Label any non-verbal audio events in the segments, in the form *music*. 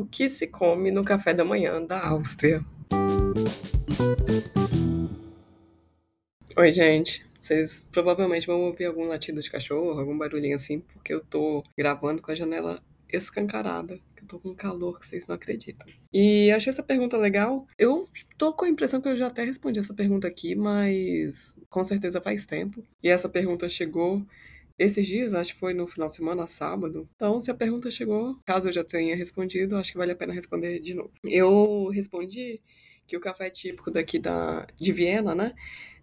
O que se come no café da manhã da Áustria? Oi, gente. Vocês provavelmente vão ouvir algum latido de cachorro, algum barulhinho assim, porque eu tô gravando com a janela escancarada. Eu tô com calor que vocês não acreditam. E achei essa pergunta legal. Eu tô com a impressão que eu já até respondi essa pergunta aqui, mas com certeza faz tempo. E essa pergunta chegou esses dias, acho que foi no final de semana, sábado. Então, se a pergunta chegou, caso eu já tenha respondido, acho que vale a pena responder de novo. Eu respondi que o café típico daqui da, de Viena, né?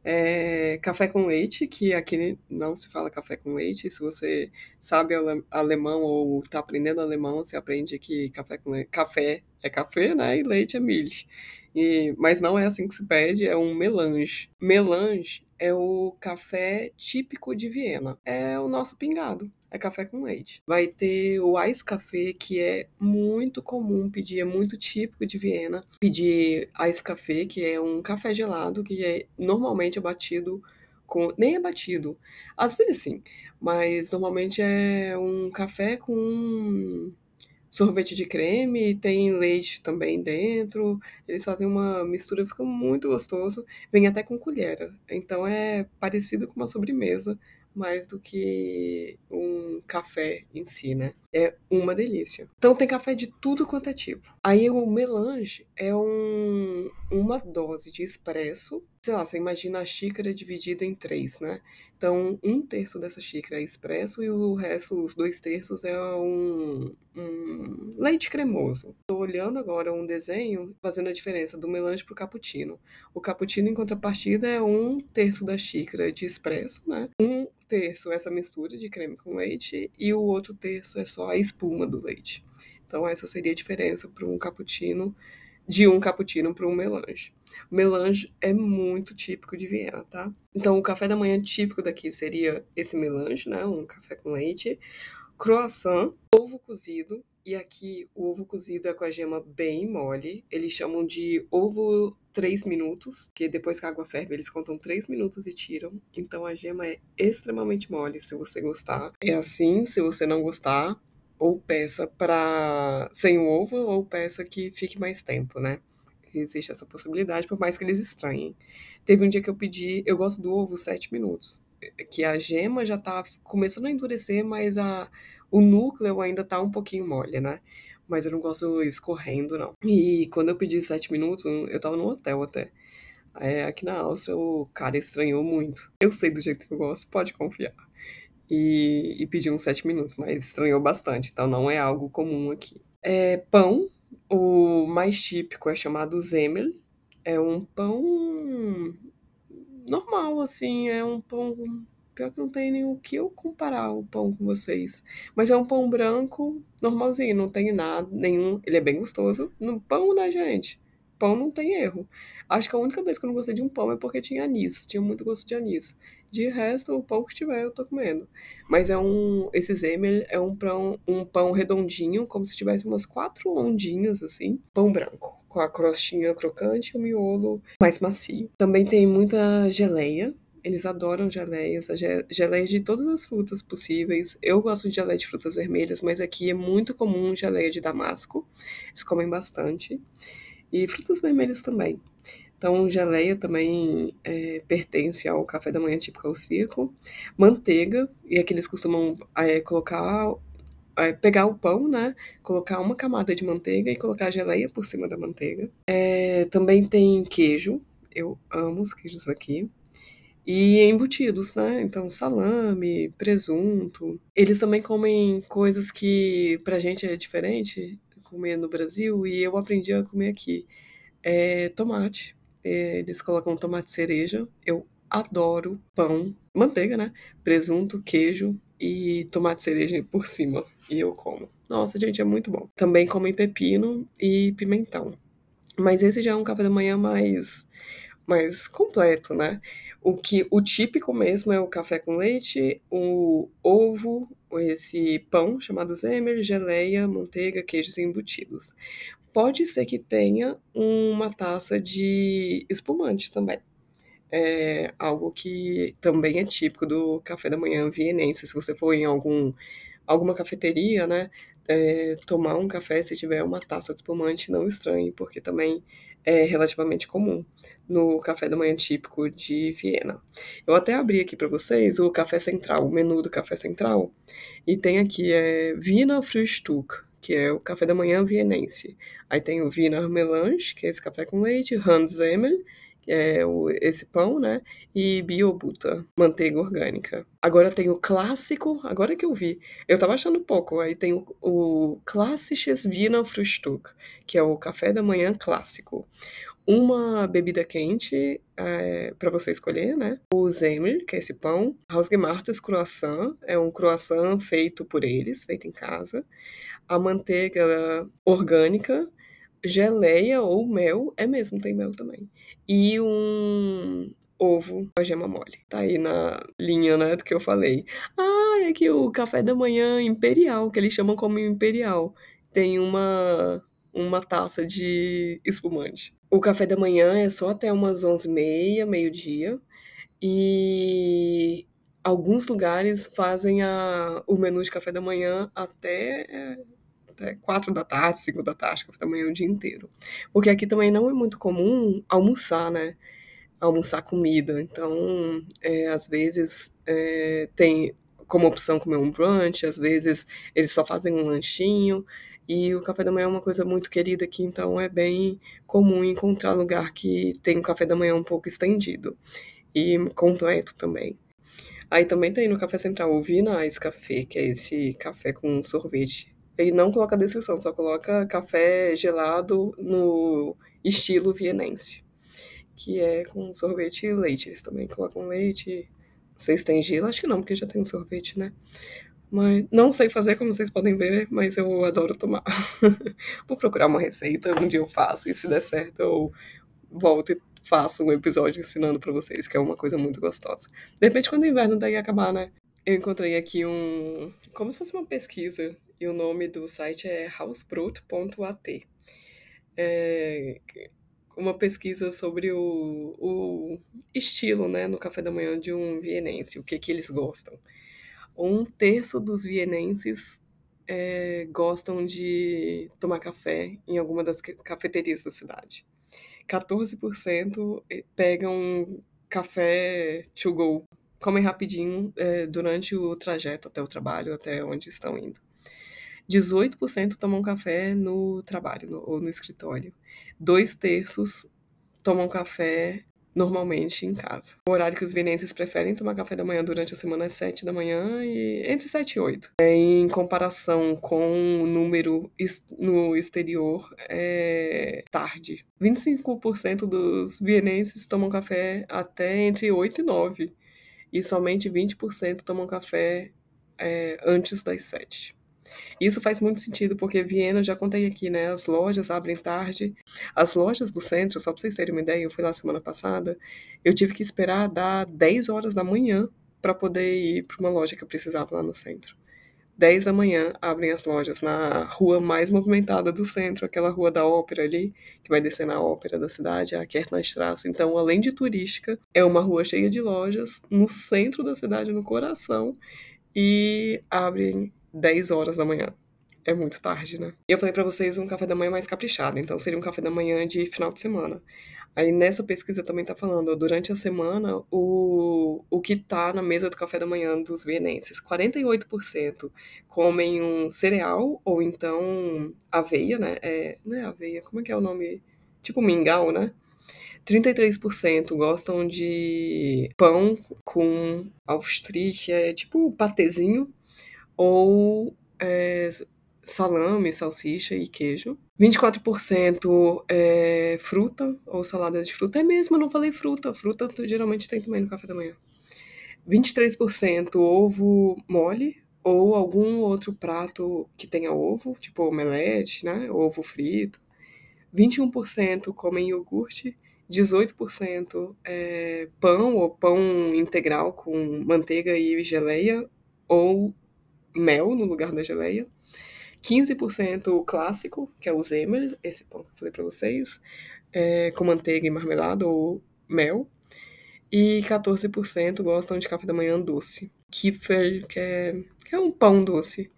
É café com leite, que aqui não se fala café com leite. Se você sabe ale- alemão ou está aprendendo alemão, você aprende que café com leite, café é café, né? E leite é milch. E, mas não é assim que se pede, é um melange. Melange é o café típico de Viena. É o nosso pingado. É café com leite. Vai ter o ice café, que é muito comum pedir, é muito típico de Viena. Pedir ice café, que é um café gelado, que é normalmente é batido com. Nem é batido. Às vezes sim, mas normalmente é um café com sorvete de creme, tem leite também dentro. Eles fazem uma mistura, fica muito gostoso. Vem até com colher. Então é parecido com uma sobremesa, mais do que um café em si, né? É uma delícia. Então tem café de tudo quanto é tipo. Aí o melange é um, uma dose de espresso. Sei lá, você imagina a xícara dividida em três, né? Então, um terço dessa xícara é expresso e o resto, os dois terços, é um, um leite cremoso. Estou olhando agora um desenho fazendo a diferença do melange para o cappuccino. O cappuccino, em contrapartida, é um terço da xícara de expresso, né? Um terço é essa mistura de creme com leite e o outro terço é só a espuma do leite. Então, essa seria a diferença para um cappuccino, de um cappuccino para um melange. Melange é muito típico de Viena, tá? Então, o café da manhã típico daqui seria esse melange, né? Um café com leite, croissant, ovo cozido. E aqui o ovo cozido é com a gema bem mole. Eles chamam de ovo 3 minutos, que depois que a água ferve, eles contam 3 minutos e tiram. Então a gema é extremamente mole, se você gostar. É assim, se você não gostar, ou peça para sem o ovo, ou peça que fique mais tempo, né? Existe essa possibilidade, por mais que eles estranhem. Teve um dia que eu pedi, eu gosto do ovo 7 minutos, que a gema já tá começando a endurecer, mas a, o núcleo ainda tá um pouquinho mole, né? Mas eu não gosto escorrendo, não. E quando eu pedi 7 minutos, eu tava no hotel até. É, aqui na Áustria, o cara estranhou muito. Eu sei do jeito que eu gosto, pode confiar. E, e pedi uns 7 minutos, mas estranhou bastante, então não é algo comum aqui. É, pão, o mais típico é chamado Zemel. É um pão normal, assim, é um pão. Pior que não tem nem o que eu comparar o pão com vocês. Mas é um pão branco, normalzinho, não tem nada, nenhum. Ele é bem gostoso. No pão, né, gente? Pão não tem erro. Acho que a única vez que eu não gostei de um pão é porque tinha anis, tinha muito gosto de anis. De resto, o pão que tiver eu tô comendo. Mas é um. Esse Zemel é um pão, um pão redondinho, como se tivesse umas quatro ondinhas, assim. Pão branco, com a crostinha crocante e o miolo mais macio. Também tem muita geleia. Eles adoram geleias, a ge- geleia de todas as frutas possíveis. Eu gosto de geleia de frutas vermelhas, mas aqui é muito comum geleia de damasco. Eles comem bastante. E frutas vermelhas também. Então, geleia também é, pertence ao café da manhã típico austríaco. Manteiga, e aqui eles costumam é, colocar, é, pegar o pão, né? Colocar uma camada de manteiga e colocar a geleia por cima da manteiga. É, também tem queijo, eu amo os queijos aqui. E embutidos, né? Então, salame, presunto. Eles também comem coisas que pra gente é diferente comer no Brasil e eu aprendi a comer aqui. É tomate. Eles colocam tomate cereja. Eu adoro pão, manteiga, né? Presunto, queijo e tomate cereja por cima. E eu como. Nossa, gente, é muito bom. Também comem pepino e pimentão. Mas esse já é um café da manhã mais, mais completo, né? O que o típico mesmo é o café com leite, o ovo, esse pão chamado Zemer, geleia, manteiga, queijos embutidos. Pode ser que tenha uma taça de espumante também. É algo que também é típico do café da manhã vienense. Se você for em algum, alguma cafeteria, né? é, tomar um café se tiver uma taça de espumante, não estranhe, porque também é relativamente comum no café da manhã típico de Viena. Eu até abri aqui para vocês o café central, o menu do café central, e tem aqui é Wiener Frühstück, que é o café da manhã vienense. Aí tem o Wiener Melange, que é esse café com leite, Handsemmel, é, o, esse pão, né? E biobuta, manteiga orgânica. Agora tem o clássico, agora que eu vi, eu tava achando pouco, aí tem o, o Klassisches Wiener Frühstück, que é o café da manhã clássico. Uma bebida quente é, para você escolher, né? O Zemel, que é esse pão. Hausgemachtes Croissant, é um croissant feito por eles, feito em casa. A manteiga orgânica, geleia ou mel, é mesmo, tem mel também e um ovo com a gema mole. Tá aí na linha, né, do que eu falei. Ah, é que o café da manhã imperial, que eles chamam como imperial, tem uma uma taça de espumante. O café da manhã é só até umas 11h30, meio-dia. E alguns lugares fazem a, o menu de café da manhã até até quatro da tarde, cinco da tarde, café da manhã o dia inteiro. Porque aqui também não é muito comum almoçar, né? Almoçar comida. Então, é, às vezes, é, tem como opção comer um brunch, às vezes eles só fazem um lanchinho. E o café da manhã é uma coisa muito querida aqui, então é bem comum encontrar lugar que tem um café da manhã um pouco estendido e completo também. Aí também tem no Café Central o Vinais Café, que é esse café com sorvete ele não coloca a descrição, só coloca café gelado no estilo vienense, que é com sorvete e leite. Eles também colocam leite. Vocês têm gelo? Acho que não, porque já tem um sorvete, né? Mas não sei fazer, como vocês podem ver, mas eu adoro tomar. *laughs* Vou procurar uma receita, um dia eu faço, e se der certo, eu volto e faço um episódio ensinando para vocês, que é uma coisa muito gostosa. De repente, quando o inverno daí acabar, né? Eu encontrei aqui um. como se fosse uma pesquisa e o nome do site é housebrut.at. É uma pesquisa sobre o, o estilo né, no café da manhã de um vienense, o que, que eles gostam. Um terço dos vienenses é, gostam de tomar café em alguma das cafeterias da cidade. 14% pegam café to go, comem rapidinho é, durante o trajeto até o trabalho, até onde estão indo. 18% tomam café no trabalho no, ou no escritório. Dois terços tomam café normalmente em casa. O horário que os vienenses preferem tomar café da manhã durante a semana é 7 da manhã e entre 7 e 8. É, em comparação com o número no exterior, é tarde. 25% dos vienenses tomam café até entre 8 e 9. E somente 20% tomam café é, antes das 7. Isso faz muito sentido, porque Viena, já contei aqui, né? As lojas abrem tarde. As lojas do centro, só para vocês terem uma ideia, eu fui lá semana passada, eu tive que esperar dar 10 horas da manhã para poder ir para uma loja que eu precisava lá no centro. 10 da manhã abrem as lojas na rua mais movimentada do centro, aquela rua da ópera ali, que vai descer na ópera da cidade, a Kärtnerstraße. Então, além de turística, é uma rua cheia de lojas no centro da cidade, no coração, e abrem 10 horas da manhã. É muito tarde, né? Eu falei para vocês um café da manhã mais caprichado, então seria um café da manhã de final de semana. Aí nessa pesquisa também tá falando, durante a semana, o, o que tá na mesa do café da manhã dos vienenses, 48% comem um cereal ou então aveia, né? É, não é aveia, como é que é o nome? Tipo mingau, né? 33% gostam de pão com Aufstrich, é tipo patezinho, ou é, salame, salsicha e queijo. 24% é fruta ou salada de fruta. É mesmo, eu não falei fruta. Fruta geralmente tem também no café da manhã. 23% ovo mole ou algum outro prato que tenha ovo, tipo omelete, né? Ovo frito. 21% comem iogurte. 18% é pão ou pão integral com manteiga e geleia ou mel no lugar da geleia. 15% clássico, que é o Zemer, esse pão que eu falei para vocês, é, com manteiga e marmelada ou mel. E 14% gostam de café da manhã doce. Kipfer, que é, que é um pão doce.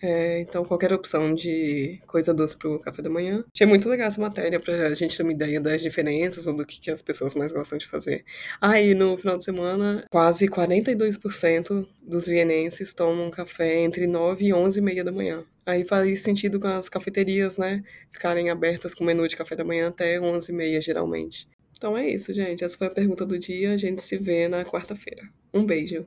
É, então, qualquer opção de coisa doce pro café da manhã. Achei muito legal essa matéria pra gente ter uma ideia das diferenças ou do que, que as pessoas mais gostam de fazer. Ah, e no final de semana, quase 42% dos vienenses tomam café entre 9 e 11 e meia da manhã. Aí faz sentido com as cafeterias, né? Ficarem abertas com menu de café da manhã até 11 e meia, geralmente. Então é isso, gente. Essa foi a pergunta do dia. A gente se vê na quarta-feira. Um beijo.